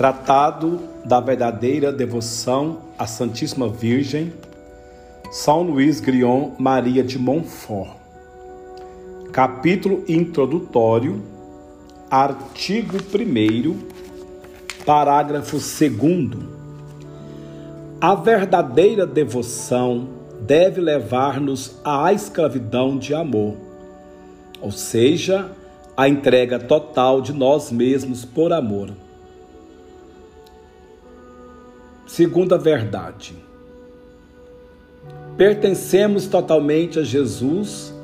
Tratado da verdadeira devoção à Santíssima Virgem, São Luís Grion Maria de Montfort. Capítulo introdutório, artigo 1, parágrafo 2. A verdadeira devoção deve levar-nos à escravidão de amor, ou seja, a entrega total de nós mesmos por amor. Segunda verdade. Pertencemos totalmente a Jesus,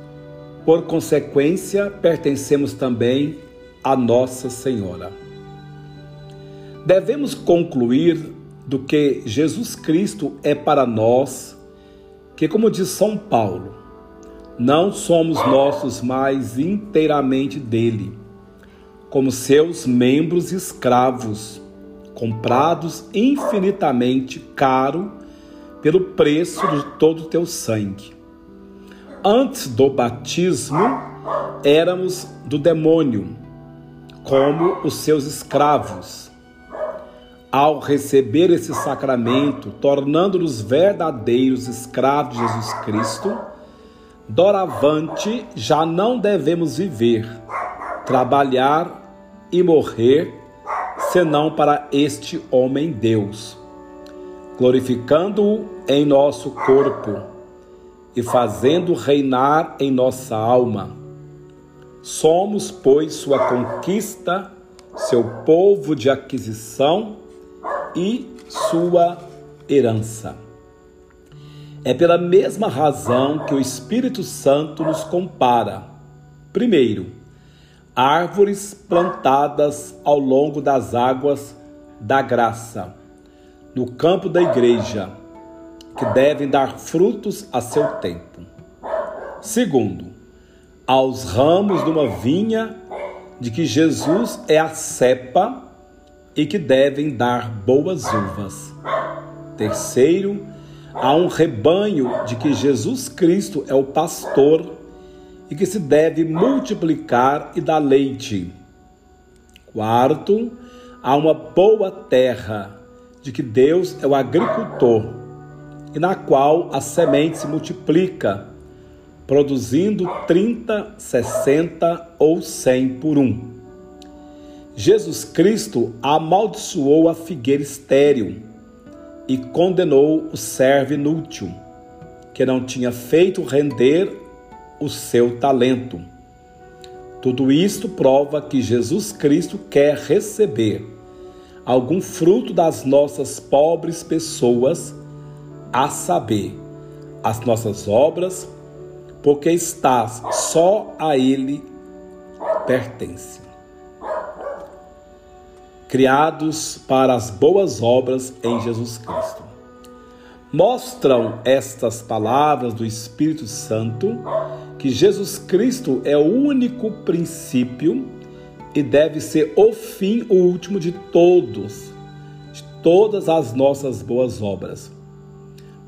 por consequência, pertencemos também a Nossa Senhora. Devemos concluir do que Jesus Cristo é para nós, que, como diz São Paulo, não somos nossos mais inteiramente dele, como seus membros escravos comprados infinitamente caro pelo preço de todo o teu sangue. Antes do batismo, éramos do demônio, como os seus escravos. Ao receber esse sacramento, tornando-nos verdadeiros escravos de Jesus Cristo, doravante já não devemos viver, trabalhar e morrer senão para este homem Deus, glorificando-o em nosso corpo e fazendo reinar em nossa alma. Somos, pois, sua conquista, seu povo de aquisição e sua herança. É pela mesma razão que o Espírito Santo nos compara. Primeiro, árvores plantadas ao longo das águas da graça, no campo da igreja, que devem dar frutos a seu tempo. Segundo, aos ramos de uma vinha de que Jesus é a cepa e que devem dar boas uvas. Terceiro, a um rebanho de que Jesus Cristo é o pastor e que se deve multiplicar e dar leite. Quarto, há uma boa terra, de que Deus é o agricultor, e na qual a semente se multiplica, produzindo 30, 60 ou 100 por um. Jesus Cristo amaldiçoou a figueira estéril e condenou o servo inútil, que não tinha feito render o seu talento. Tudo isto prova que Jesus Cristo quer receber algum fruto das nossas pobres pessoas, a saber, as nossas obras, porque estás só a Ele pertence. Criados para as boas obras em Jesus Cristo. Mostram estas palavras do Espírito Santo que Jesus Cristo é o único princípio e deve ser o fim, o último de todos, de todas as nossas boas obras.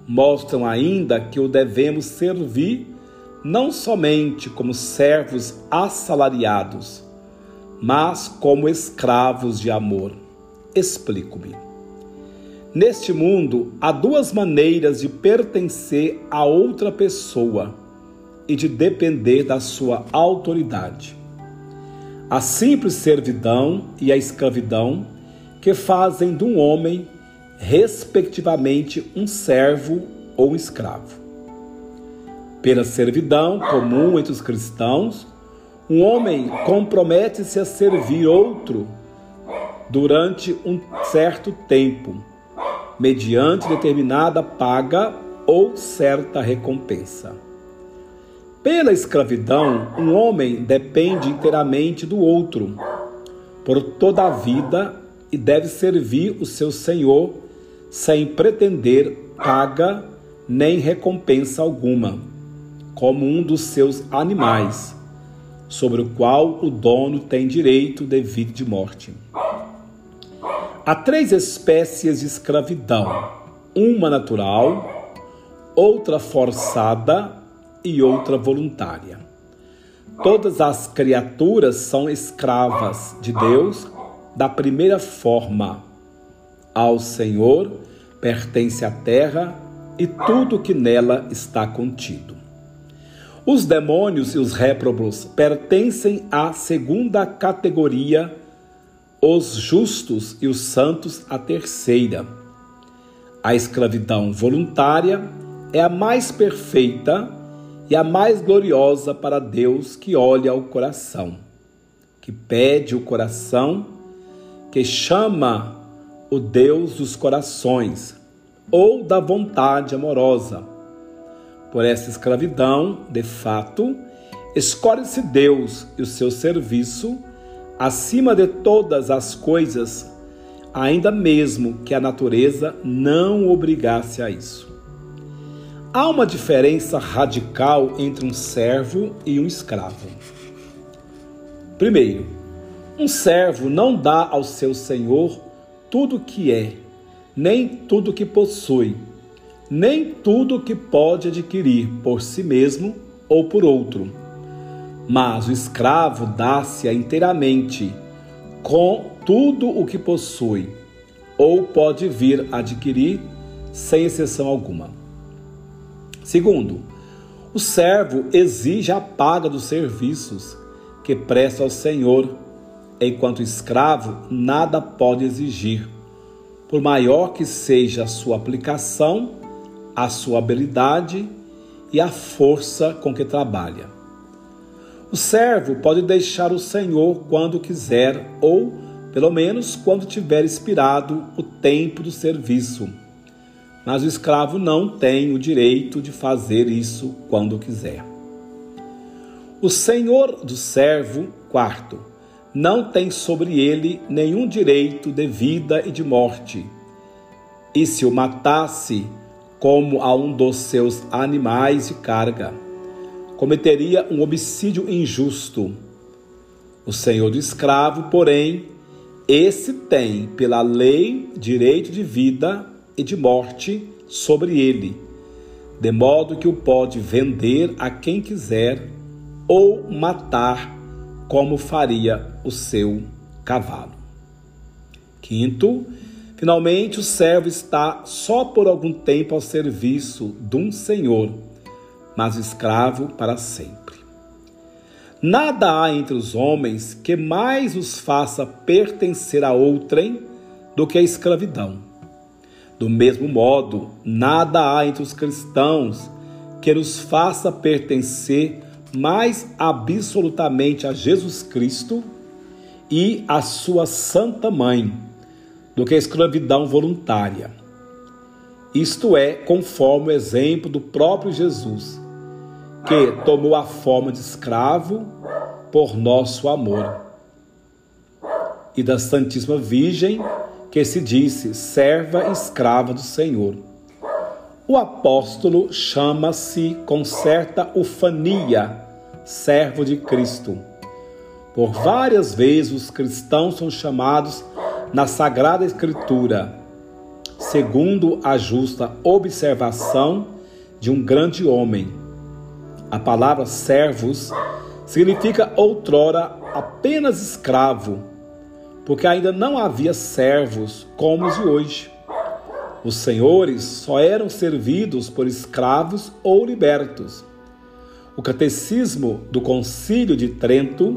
Mostram ainda que o devemos servir não somente como servos assalariados, mas como escravos de amor. Explico-me. Neste mundo, há duas maneiras de pertencer a outra pessoa e de depender da sua autoridade. A simples servidão e a escravidão que fazem de um homem, respectivamente, um servo ou um escravo. Pela servidão comum entre os cristãos, um homem compromete-se a servir outro durante um certo tempo, mediante determinada paga ou certa recompensa. Pela escravidão, um homem depende inteiramente do outro por toda a vida e deve servir o seu senhor sem pretender paga nem recompensa alguma, como um dos seus animais, sobre o qual o dono tem direito devido de morte. Há três espécies de escravidão: uma natural, outra forçada e outra voluntária. Todas as criaturas são escravas de Deus da primeira forma, Ao Senhor pertence a terra e tudo que nela está contido. Os demônios e os réprobos pertencem à segunda categoria, os justos e os santos à terceira. A escravidão voluntária é a mais perfeita e a mais gloriosa para Deus que olha o coração, que pede o coração, que chama o Deus dos corações ou da vontade amorosa. Por essa escravidão, de fato, escolhe-se Deus e o seu serviço acima de todas as coisas, ainda mesmo que a natureza não obrigasse a isso. Há uma diferença radical entre um servo e um escravo. Primeiro, um servo não dá ao seu senhor tudo o que é, nem tudo o que possui, nem tudo o que pode adquirir por si mesmo ou por outro. Mas o escravo dá-se inteiramente com tudo o que possui, ou pode vir adquirir sem exceção alguma. Segundo, o servo exige a paga dos serviços que presta ao Senhor enquanto escravo, nada pode exigir, por maior que seja a sua aplicação, a sua habilidade e a força com que trabalha. O servo pode deixar o Senhor quando quiser, ou, pelo menos, quando tiver expirado o tempo do serviço. Mas o escravo não tem o direito de fazer isso quando quiser. O senhor do servo, quarto, não tem sobre ele nenhum direito de vida e de morte. E se o matasse, como a um dos seus animais de carga, cometeria um homicídio injusto. O senhor do escravo, porém, esse tem, pela lei, direito de vida e de morte sobre ele, de modo que o pode vender a quem quiser ou matar como faria o seu cavalo. Quinto, finalmente o servo está só por algum tempo ao serviço de um senhor, mas escravo para sempre. Nada há entre os homens que mais os faça pertencer a outrem do que a escravidão. Do mesmo modo, nada há entre os cristãos que nos faça pertencer mais absolutamente a Jesus Cristo e a sua Santa Mãe do que a escravidão voluntária. Isto é, conforme o exemplo do próprio Jesus, que tomou a forma de escravo por nosso amor, e da Santíssima Virgem, que se disse serva escrava do Senhor. O apóstolo chama-se com certa ufania servo de Cristo. Por várias vezes os cristãos são chamados na Sagrada Escritura, segundo a justa observação de um grande homem. A palavra servos significa outrora apenas escravo, porque ainda não havia servos como os de hoje. Os senhores só eram servidos por escravos ou libertos. O Catecismo do Concílio de Trento,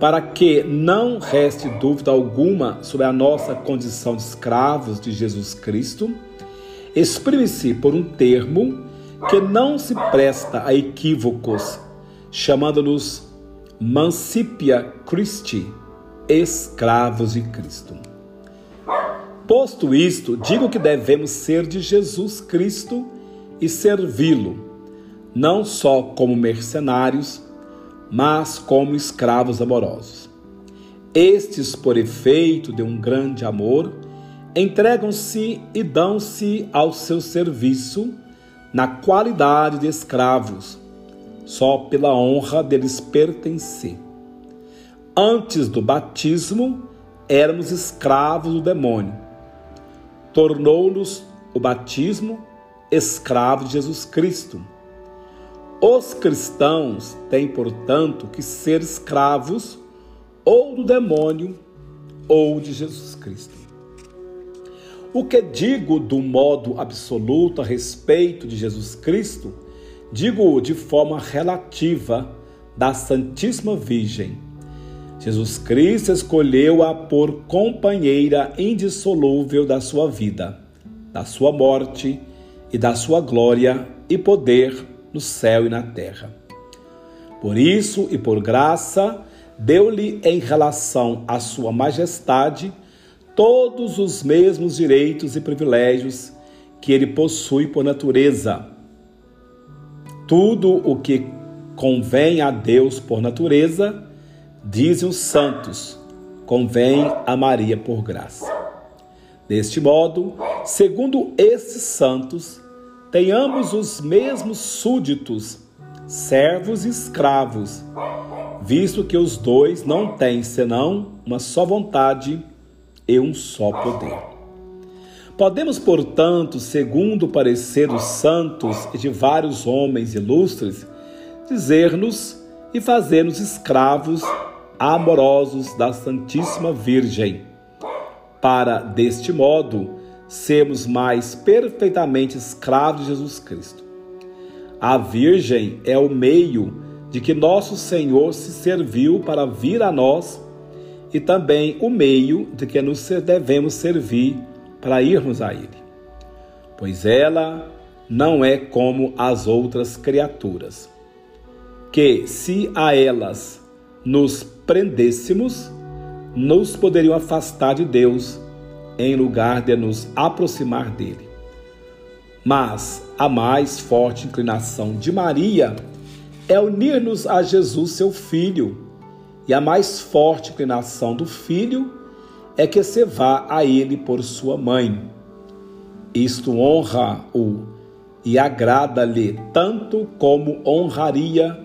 para que não reste dúvida alguma sobre a nossa condição de escravos de Jesus Cristo, exprime-se por um termo que não se presta a equívocos, chamando-nos Mancipia Christi, escravos de Cristo. Posto isto, digo que devemos ser de Jesus Cristo e servi-lo, não só como mercenários, mas como escravos amorosos. Estes, por efeito de um grande amor, entregam-se e dão-se ao seu serviço na qualidade de escravos, só pela honra deles pertencer. Antes do batismo, éramos escravos do demônio tornou-nos o batismo escravo de Jesus Cristo. Os cristãos têm, portanto, que ser escravos ou do demônio ou de Jesus Cristo. O que digo do modo absoluto a respeito de Jesus Cristo, digo de forma relativa da Santíssima Virgem. Jesus Cristo escolheu-a por companheira indissolúvel da sua vida, da sua morte e da sua glória e poder no céu e na terra. Por isso e por graça, deu-lhe em relação à sua majestade todos os mesmos direitos e privilégios que ele possui por natureza. Tudo o que convém a Deus por natureza, dizem os santos, convém a Maria por graça. Deste modo, segundo esses santos, tenhamos os mesmos súditos, servos e escravos, visto que os dois não têm senão uma só vontade e um só poder. Podemos, portanto, segundo o parecer dos santos e de vários homens ilustres, dizer-nos e fazer-nos escravos amorosos da Santíssima Virgem, para, deste modo, sermos mais perfeitamente escravos de Jesus Cristo. A Virgem é o meio de que nosso Senhor se serviu para vir a nós e também o meio de que nos devemos servir para irmos a Ele. Pois ela não é como as outras criaturas, que se a elas nos prendêssemos, nos poderiam afastar de Deus em lugar de nos aproximar dele. Mas a mais forte inclinação de Maria é unir-nos a Jesus, seu filho, e a mais forte inclinação do filho é que se vá a ele por sua mãe. Isto honra-o e agrada-lhe tanto como honraria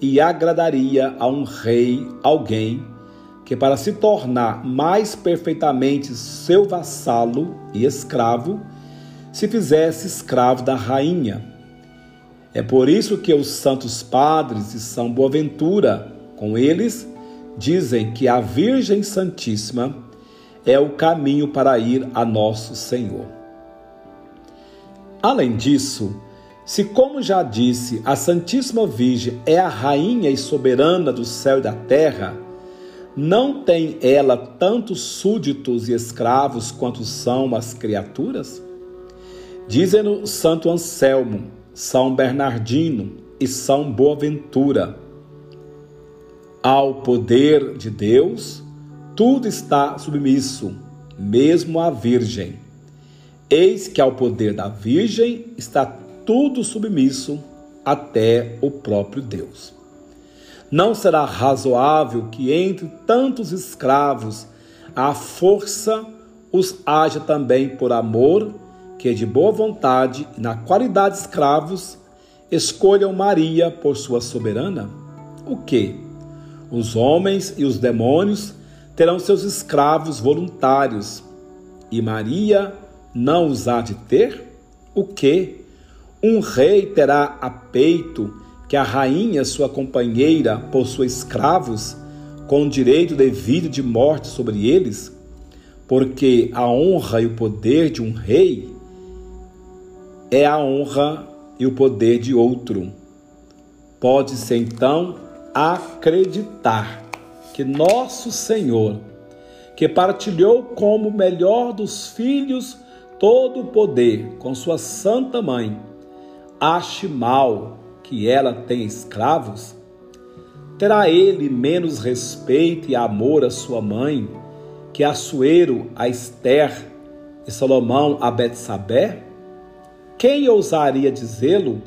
e agradaria a um rei alguém que, para se tornar mais perfeitamente seu vassalo e escravo, se fizesse escravo da rainha. É por isso que os santos padres de São Boaventura, com eles, dizem que a Virgem Santíssima é o caminho para ir a nosso Senhor. Além disso, se, como já disse, a Santíssima Virgem é a rainha e soberana do céu e da terra, não tem ela tantos súditos e escravos quanto são as criaturas? Dizem-no Santo Anselmo, São Bernardino e São Boaventura. Ao poder de Deus, tudo está submisso, mesmo a Virgem. Eis que ao poder da Virgem está tudo submisso até o próprio Deus. Não será razoável que entre tantos escravos a força os haja também por amor, que de boa vontade e na qualidade de escravos escolham Maria por sua soberana? O que? Os homens e os demônios terão seus escravos voluntários, e Maria não os há de ter? O que? Um rei terá a peito que a rainha, sua companheira, possua escravos, com direito devido de morte sobre eles? Porque a honra e o poder de um rei é a honra e o poder de outro. Pode-se então acreditar que nosso Senhor, que partilhou como melhor dos filhos todo o poder com sua santa mãe, ache mal que ela tem escravos? Terá ele menos respeito e amor à sua mãe que Assuero a Esther e Salomão a Betsabé? Quem ousaria dizê-lo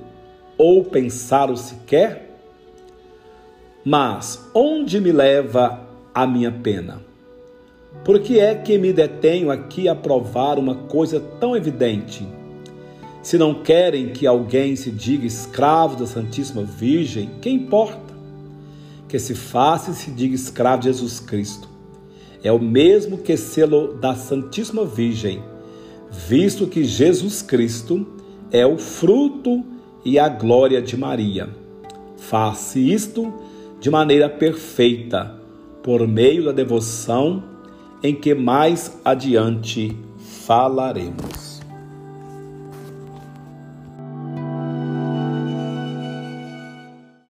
ou pensá-lo sequer? Mas onde me leva a minha pena? Por que é que me detenho aqui a provar uma coisa tão evidente? Se não querem que alguém se diga escravo da Santíssima Virgem, que importa? Que se faça e se diga escravo de Jesus Cristo. É o mesmo que selo da Santíssima Virgem, visto que Jesus Cristo é o fruto e a glória de Maria. Faça isto de maneira perfeita, por meio da devoção em que mais adiante falaremos.